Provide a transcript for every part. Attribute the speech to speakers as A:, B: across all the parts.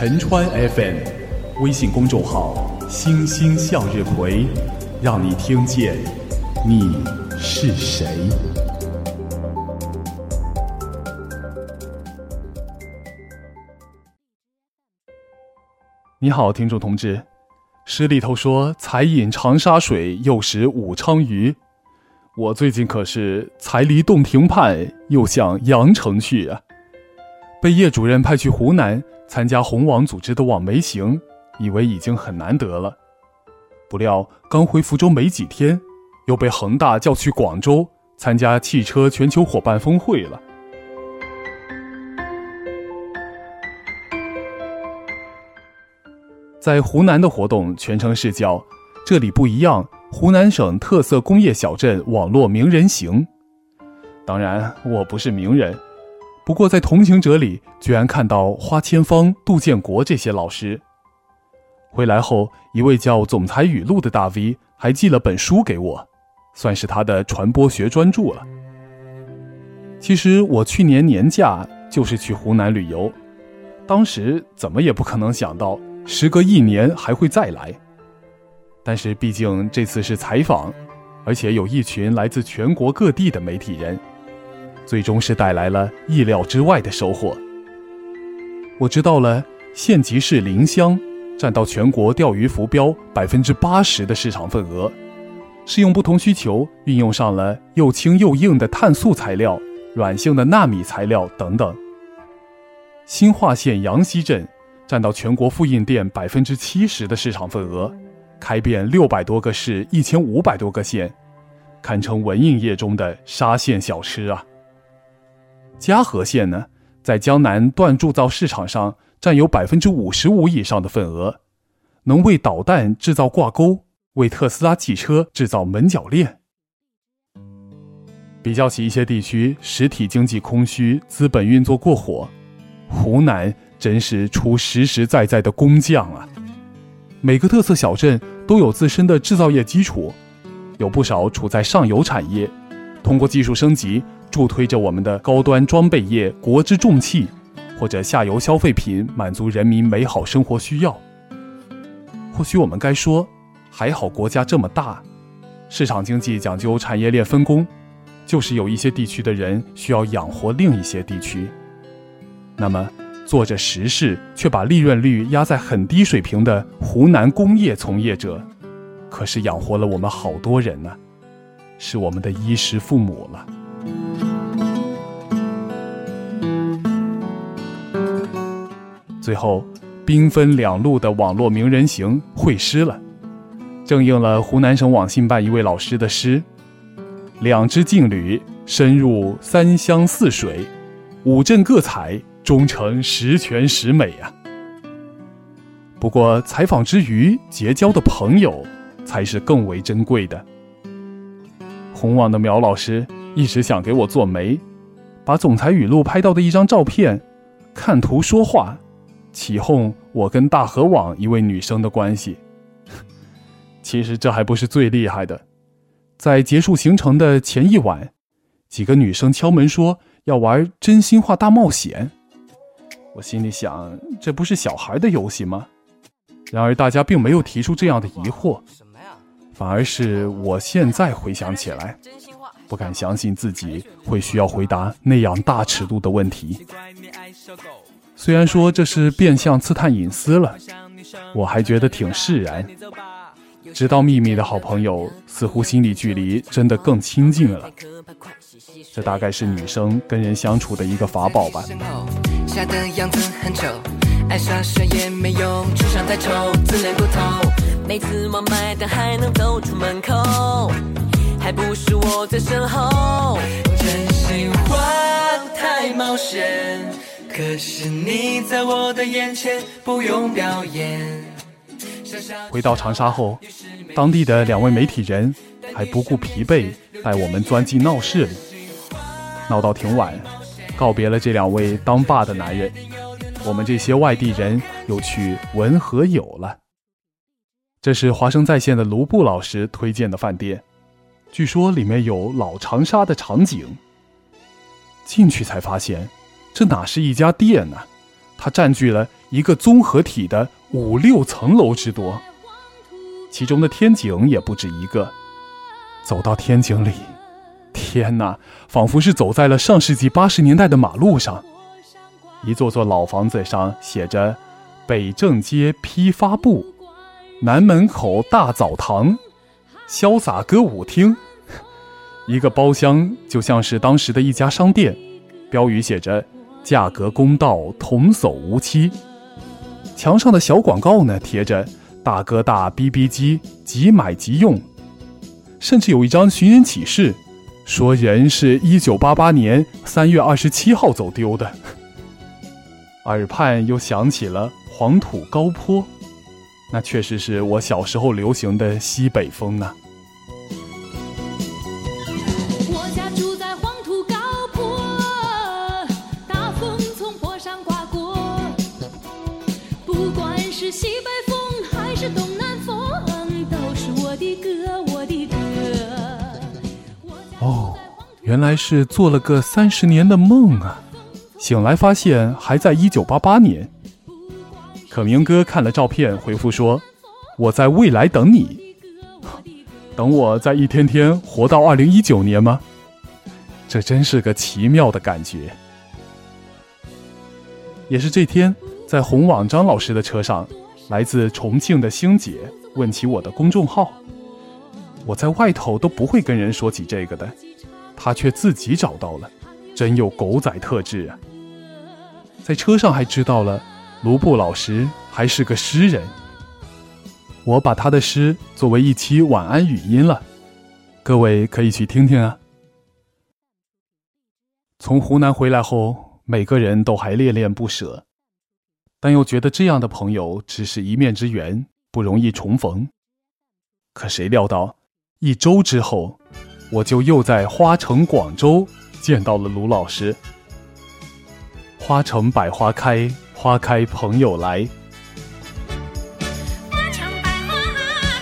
A: 陈川 FM，微信公众号“星星向日葵”，让你听见你是谁。你好，听众同志，诗里头说“才饮长沙水，又食武昌鱼”，我最近可是才离洞庭畔，又向阳城去啊！被叶主任派去湖南参加红网组织的网媒行，以为已经很难得了，不料刚回福州没几天，又被恒大叫去广州参加汽车全球伙伴峰会了。在湖南的活动全称是叫“这里不一样”湖南省特色工业小镇网络名人行。当然，我不是名人，不过在同行者里居然看到花千芳、杜建国这些老师。回来后，一位叫“总裁语录”的大 V 还寄了本书给我，算是他的传播学专著了。其实我去年年假就是去湖南旅游，当时怎么也不可能想到。时隔一年还会再来，但是毕竟这次是采访，而且有一群来自全国各地的媒体人，最终是带来了意料之外的收获。我知道了，县级市临湘占到全国钓鱼浮标百分之八十的市场份额，是用不同需求运用上了又轻又硬的碳素材料、软性的纳米材料等等。新化县杨溪镇。占到全国复印店百分之七十的市场份额，开遍六百多个市、一千五百多个县，堪称文印业中的沙县小吃啊。嘉禾县呢，在江南锻铸造市场上占有百分之五十五以上的份额，能为导弹制造挂钩，为特斯拉汽车制造门铰链。比较起一些地区实体经济空虚、资本运作过火，湖南。真是出实实在在的工匠啊！每个特色小镇都有自身的制造业基础，有不少处在上游产业，通过技术升级助推着我们的高端装备业国之重器，或者下游消费品满足人民美好生活需要。或许我们该说，还好国家这么大，市场经济讲究产业链分工，就是有一些地区的人需要养活另一些地区，那么。做着实事却把利润率压在很低水平的湖南工业从业者，可是养活了我们好多人呢，是我们的衣食父母了。最后，兵分两路的网络名人行会师了，正应了湖南省网信办一位老师的诗：“两支劲旅深入三湘四水，五镇各采。”终成十全十美呀！不过采访之余结交的朋友，才是更为珍贵的。红网的苗老师一直想给我做媒，把总裁语录拍到的一张照片，看图说话，起哄我跟大河网一位女生的关系。其实这还不是最厉害的，在结束行程的前一晚，几个女生敲门说要玩真心话大冒险。我心里想，这不是小孩的游戏吗？然而大家并没有提出这样的疑惑，反而是我现在回想起来，不敢相信自己会需要回答那样大尺度的问题。虽然说这是变相刺探隐私了，我还觉得挺释然。知道秘密的好朋友，似乎心理距离真的更亲近了。这大概是女生跟人相处的一个法宝吧。下的样子很丑，爱耍帅也没用，智商太丑，自恋过头。每次忘买单还能走出门口，还不是我在身后。真心话太冒险，可是你在我的眼前不用表演。回到长沙后，当地的两位媒体人还不顾疲惫，带我们钻进闹市里，闹到挺晚。告别了这两位当爸的男人，我们这些外地人又去文和友了。这是华生在线的卢布老师推荐的饭店，据说里面有老长沙的场景。进去才发现，这哪是一家店呢？它占据了一个综合体的五六层楼之多，其中的天井也不止一个。走到天井里，天哪，仿佛是走在了上世纪八十年代的马路上。一座座老房子上写着“北正街批发部”“南门口大澡堂”“潇洒歌舞厅”。一个包厢就像是当时的一家商店，标语写着“价格公道，童叟无欺”。墙上的小广告呢，贴着“大哥大 BB 机，即买即用”。甚至有一张寻人启事，说人是一九八八年三月二十七号走丢的。耳畔又响起了黄土高坡，那确实是我小时候流行的西北风呢。原来是做了个三十年的梦啊！醒来发现还在一九八八年。可明哥看了照片回复说：“我在未来等你，等我在一天天活到二零一九年吗？这真是个奇妙的感觉。”也是这天，在红网张老师的车上，来自重庆的星姐问起我的公众号。我在外头都不会跟人说起这个的，他却自己找到了，真有狗仔特质啊！在车上还知道了，卢布老师还是个诗人。我把他的诗作为一期晚安语音了，各位可以去听听啊。从湖南回来后，每个人都还恋恋不舍，但又觉得这样的朋友只是一面之缘，不容易重逢。可谁料到，一周之后，我就又在花城广州见到了卢老师。花城百花开，花开朋友来。
B: 花城百花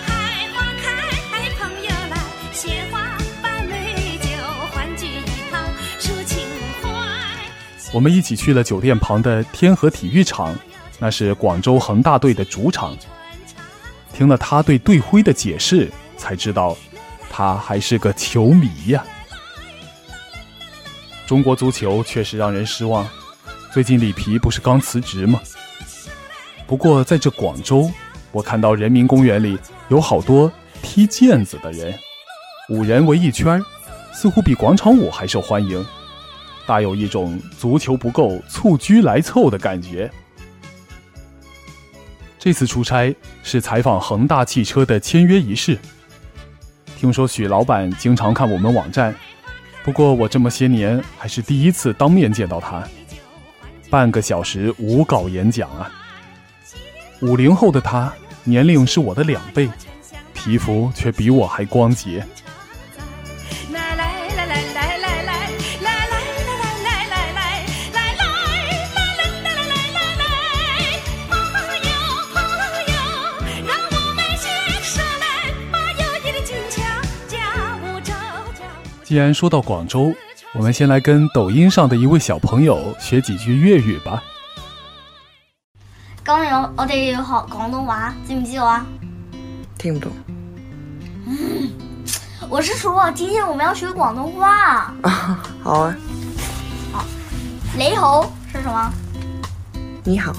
B: 开，花开朋友来，鲜花把美酒，欢聚一堂抒情怀。
A: 我们一起去了酒店旁的天河体育场，那是广州恒大队的主场。听了他对队徽的解释，才知道他还是个球迷呀。中国足球确实让人失望。最近里皮不是刚辞职吗？不过在这广州，我看到人民公园里有好多踢毽子的人，五人围一圈，似乎比广场舞还受欢迎，大有一种足球不够蹴鞠来凑的感觉。这次出差是采访恒大汽车的签约仪式，听说许老板经常看我们网站，不过我这么些年还是第一次当面见到他。半个小时无稿演讲啊！五零后的他，年龄是我的两倍，皮肤却比我还光洁。既然说到广州。我们先来跟抖音上的一位小朋友学几句粤语吧。
C: 今日我我哋要學廣東話，知唔知道啊？
D: 听不懂嗯
C: 我是说，今天我们要学广东话。
D: 啊。好啊，好
C: 你好是什么？
D: 你好，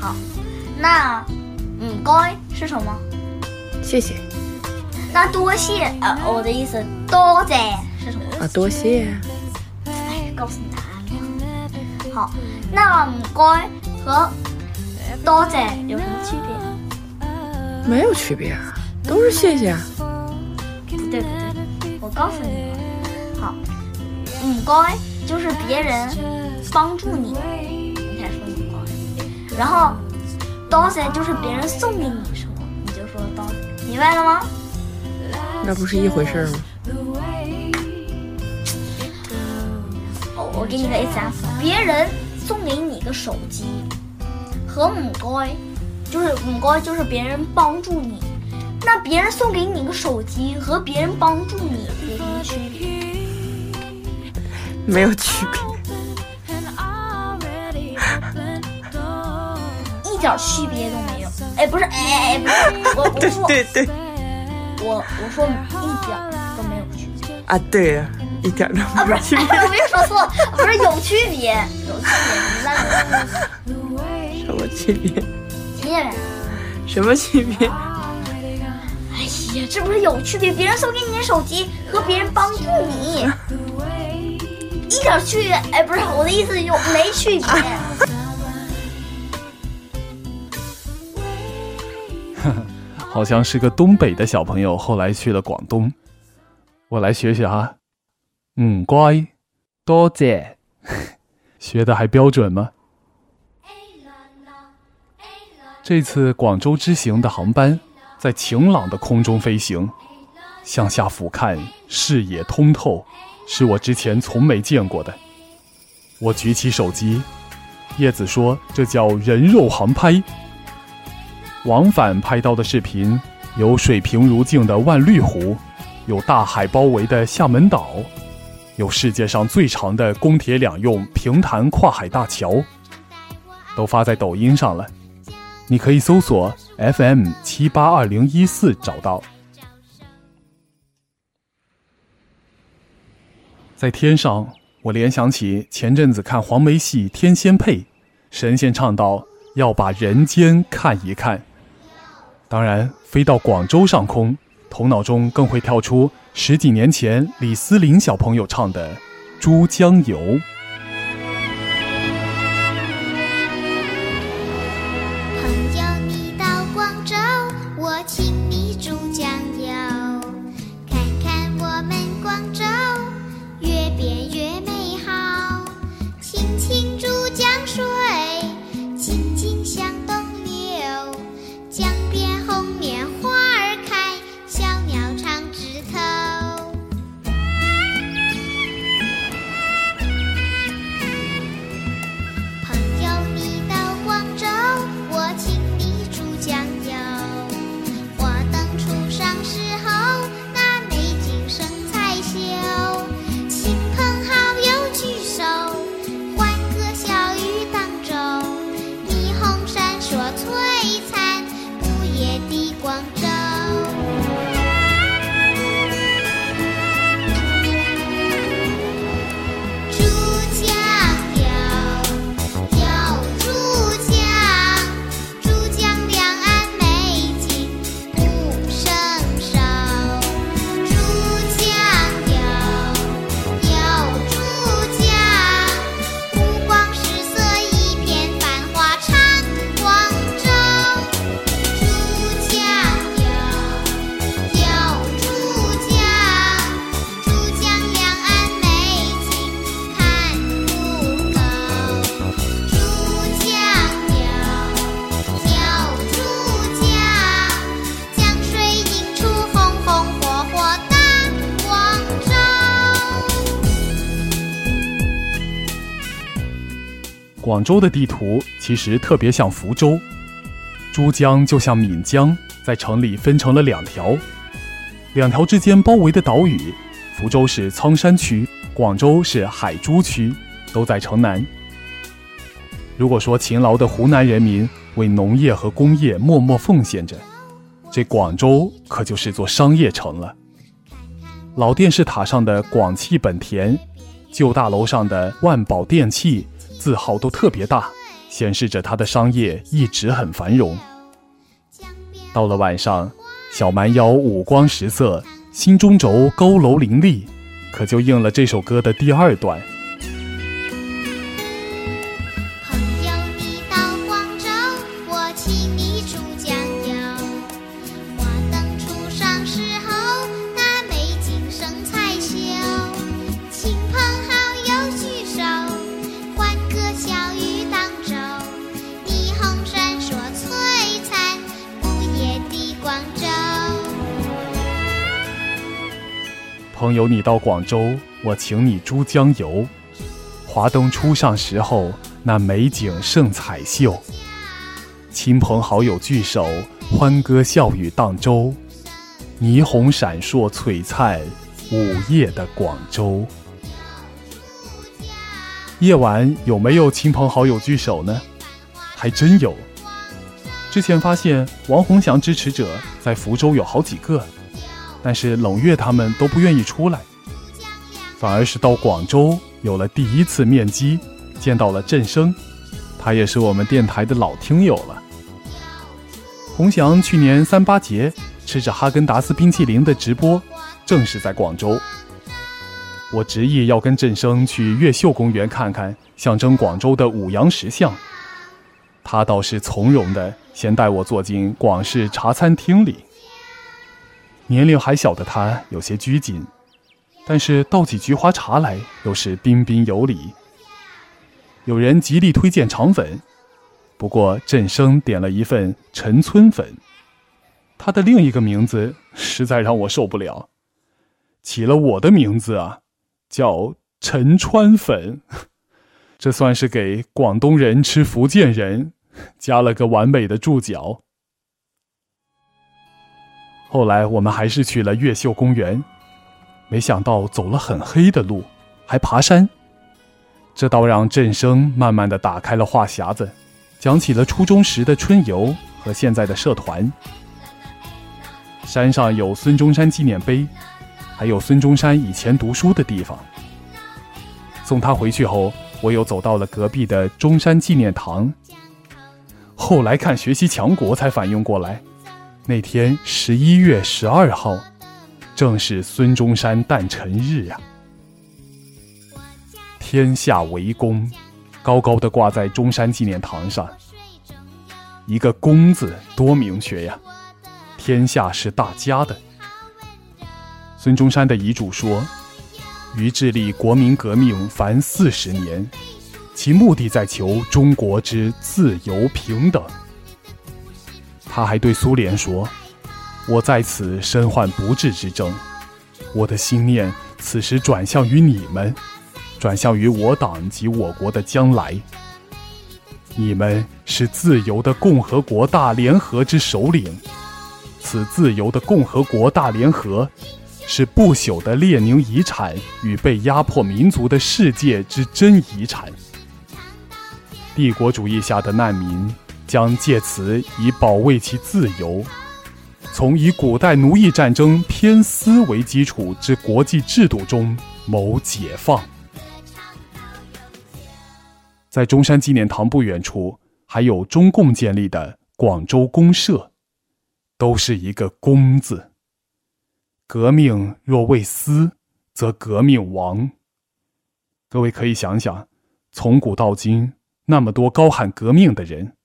C: 好，那唔該是什么？
D: 谢谢
C: 那多谢呃，我的意思多謝是什麼？
D: 啊，多谢。
C: 哎，告诉你答案了。好，那唔该和多谢有什么区别？
D: 没有区别啊，都是谢谢啊。
C: 不对不对，我告诉你了。好，唔该就是别人帮助你，你才说唔该。然后多谢就是别人送给你什么，你就说多謝，明白了吗？
D: 那不是一回事儿吗？
C: 我我给你个 example，别人送给你个手机，和唔该，就是唔该就是别人帮助你，那别人送给你个手机和别人帮助你有什么区别？
D: 没有区别。
C: 一点区别都没有。哎，不是，哎哎哎，不是，我我
D: 对
C: 说
D: 对对
C: 我我说一点都没有区别
D: 啊，对呀，一点都
C: 啊，不是，我没说错了，不是有区别，有区别，
D: 什么区别？
C: 听见没？
D: 什么区别？
C: 哎呀，这不是有区别？别人送给你的手机和别人帮助你，一点区别，哎，不是我的意思有没区别？
A: 好像是个东北的小朋友，后来去了广东。我来学学哈，嗯，乖，多谢，学的还标准吗？这次广州之行的航班在晴朗的空中飞行，向下俯瞰，视野通透，是我之前从没见过的。我举起手机，叶子说这叫人肉航拍。往返拍到的视频有水平如镜的万绿湖，有大海包围的厦门岛，有世界上最长的公铁两用平潭跨海大桥，都发在抖音上了。你可以搜索 FM 七八二零一四找到。在天上，我联想起前阵子看黄梅戏《天仙配》，神仙唱道要把人间看一看。当然，飞到广州上空，头脑中更会跳出十几年前李思琳小朋友唱的《
E: 珠江游》。广州
A: 的地图其实特别像福州，珠江就像闽江，在城里分成了两条，两条之间包围的岛屿，福州是苍山区，广州是海珠区，都在城南。如果说勤劳的湖南人民为农业和工业默默奉献着，这广州可就是座商业城了。老电视塔上的广汽本田，旧大楼上的万宝电器，字号都特别大，显示着他的商业一直很繁荣。到了晚上，小蛮腰五光十色，心中轴高楼林立，可就应了这首歌的第二段。
E: 朋友，你到广州，我请你珠江游。
A: 华灯初上时候，那美景胜彩绣。亲朋好友聚首，欢歌笑语荡舟。霓虹闪烁璀璨，午夜的广州。夜晚有没有亲朋好友聚首呢？还真有，之前发现王洪祥支持者在福州有好几个，但是冷月他们都不愿意出来，反而是到广州有了第一次面基，见到了振声，他也是我们电台的老听友了。洪祥去年三八节吃着哈根达斯冰淇淋的直播，正是在广州。我执意要跟振声去越秀公园看看象征广州的五羊石像，他倒是从容的先带我坐进广式茶餐厅里。年龄还小的他有些拘谨，但是倒起菊花茶来又是彬彬有礼。有人极力推荐肠粉，不过振声点了一份陈村粉，他的另一个名字实在让我受不了，起了我的名字啊。叫陈川粉，这算是给广东人吃福建人加了个完美的注脚。后来我们还是去了越秀公园，没想到走了很黑的路，还爬山，这倒让振声慢慢的打开了话匣子，讲起了初中时的春游和现在的社团。山上有孙中山纪念碑。还有孙中山以前读书的地方。送他回去后，我又走到了隔壁的中山纪念堂。后来看学习强国才反应过来，那天十一月十二号，正是孙中山诞辰日呀。天下为公，高高的挂在中山纪念堂上。一个“公”字多明确呀！天下是大家的。孙中山的遗嘱说：“于致力国民革命凡四十年，其目的在求中国之自由平等。”他还对苏联说：“我在此身患不治之症，我的心念此时转向于你们，转向于我党及我国的将来。你们是自由的共和国大联合之首领，此自由的共和国大联合。”是不朽的列宁遗产与被压迫民族的世界之真遗产。帝国主义下的难民将借此以保卫其自由，从以古代奴役战争偏私为基础之国际制度中谋解放。在中山纪念堂不远处，还有中共建立的广州公社，都是一个“公”字。革命若为私，则革命亡。各位可以想想，从古到今，那么多高喊革命的人，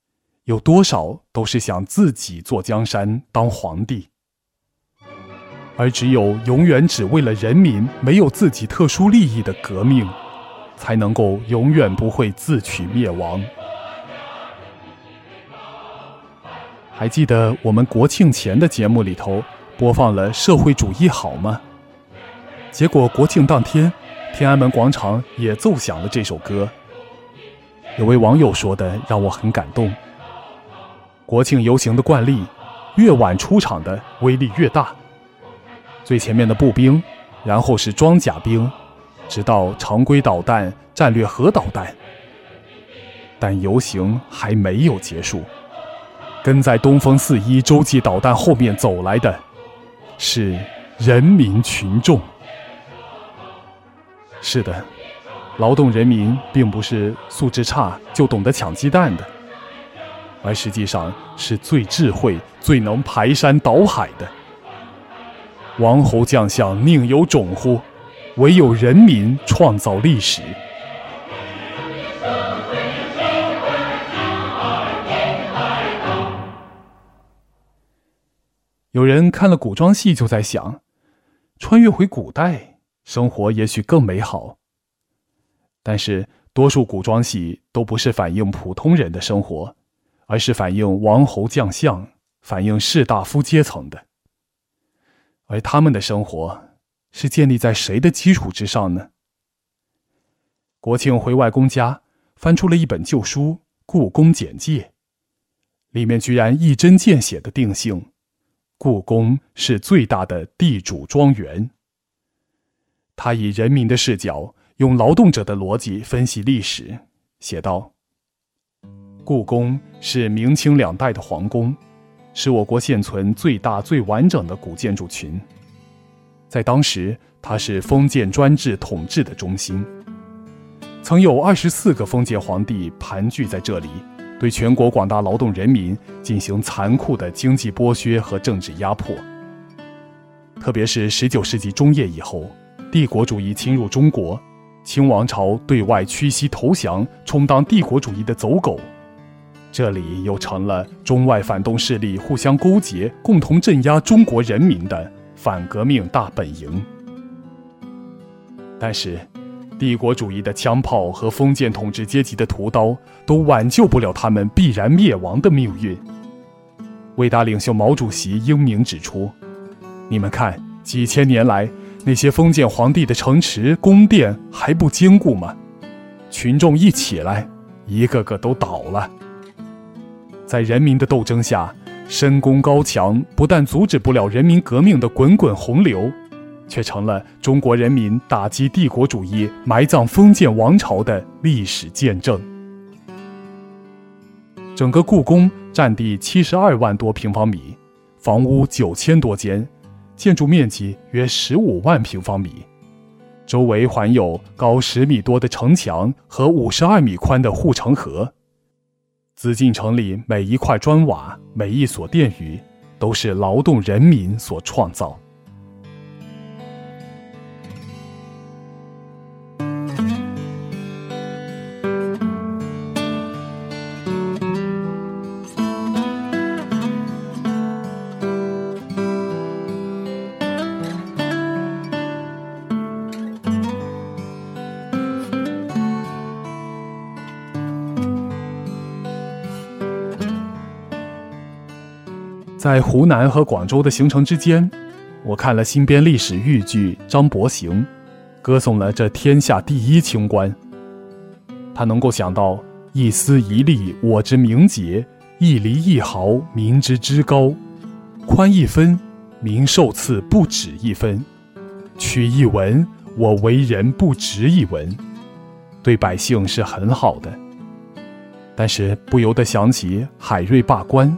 A: 有多少都是想自己坐江山当皇帝？而只有永远只为了人民，没有自己特殊利益的革命，才能够永远不会自取灭亡。还记得我们国庆前的节目里头？播放了《社会主义好吗》，结果国庆当天，天安门广场也奏响了这首歌。有位网友说的让我很感动。国庆游行的惯例，越晚出场的威力越大。最前面的步兵，然后是装甲兵，直到常规导弹、战略核导弹。但游行还没有结束，跟在东风四一洲际导弹后面走来的。是人民群众。是的，劳动人民并不是素质差就懂得抢鸡蛋的，而实际上是最智慧、最能排山倒海的。王侯将相宁有种乎？唯有人民创造历史。有人看了古装戏，就在想，穿越回古代，生活也许更美好。但是，多数古装戏都不是反映普通人的生活，而是反映王侯将相、反映士大夫阶层的。而他们的生活是建立在谁的基础之上呢？国庆回外公家，翻出了一本旧书《故宫简介》，里面居然一针见血的定性。故宫是最大的地主庄园。他以人民的视角，用劳动者的逻辑分析历史，写道：“故宫是明清两代的皇宫，是我国现存最大最完整的古建筑群。在当时，它是封建专制统治的中心，曾有二十四个封建皇帝盘踞在这里，对全国广大劳动人民进行残酷的经济剥削和政治压迫。特别是十九世纪中叶以后，帝国主义侵入中国，清王朝对外屈膝投降，充当帝国主义的走狗，这里又成了中外反动势力互相勾结、共同镇压中国人民的反革命大本营。但是，帝国主义的枪炮和封建统治阶级的屠刀都挽救不了他们必然灭亡的命运。伟大领袖毛主席英明指出。你们看，几千年来，那些封建皇帝的城池、宫殿还不坚固吗？群众一起来，一个个都倒了。在人民的斗争下，深宫高墙不但阻止不了人民革命的滚滚洪流，却成了中国人民打击帝国主义、埋葬封建王朝的历史见证。整个故宫占地七十二万多平方米，房屋九千多间。建筑面积约十五万平方米，周围环有高十米多的城墙和五十二米宽的护城河。紫禁城里每一块砖瓦、每一所殿宇，都是劳动人民所创造。在湖南和广州的行程之间，我看了新编历史豫剧《张伯行》，歌颂了这天下第一清官。他能够想到一丝一粒我之名节，一厘一毫民之之高，宽一分，民受赐不止一分；取一文，我为人不值一文。对百姓是很好的，但是不由得想起海瑞罢官。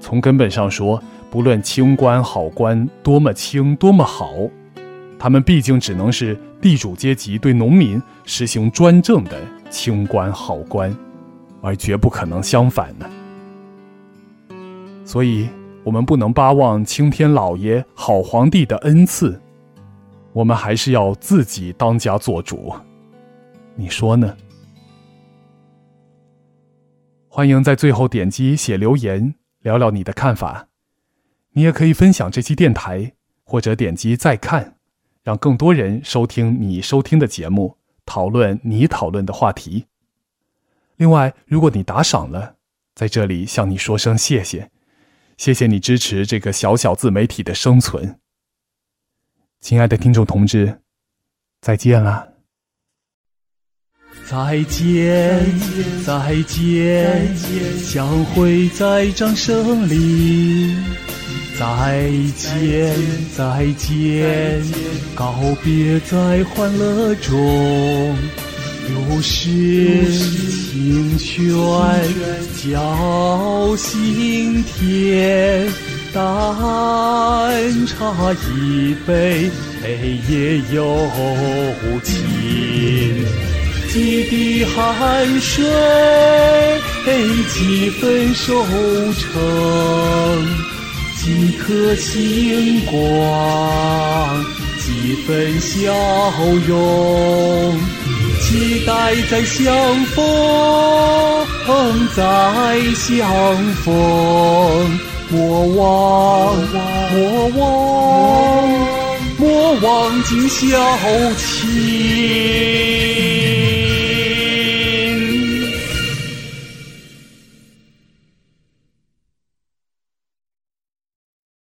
A: 从根本上说，不论清官好官多么清多么好，他们毕竟只能是地主阶级对农民实行专政的清官好官，而绝不可能相反呢。所以，我们不能巴望青天老爷好皇帝的恩赐，我们还是要自己当家做主。你说呢？欢迎在最后点击写留言。聊聊你的看法，你也可以分享这期电台，或者点击再看，让更多人收听你收听的节目，讨论你讨论的话题。另外，如果你打赏了，在这里向你说声谢谢，谢谢你支持这个小小自媒体的生存。亲爱的听众同志，再见了。再见，再见，相会在掌声里。再见，再见，告别在欢乐中。有时清泉叫心田，淡茶一杯也有情。几滴汗水，几分收成；几颗星光，几分笑容。期待再相逢，再相逢。莫忘，莫忘，莫忘今宵情。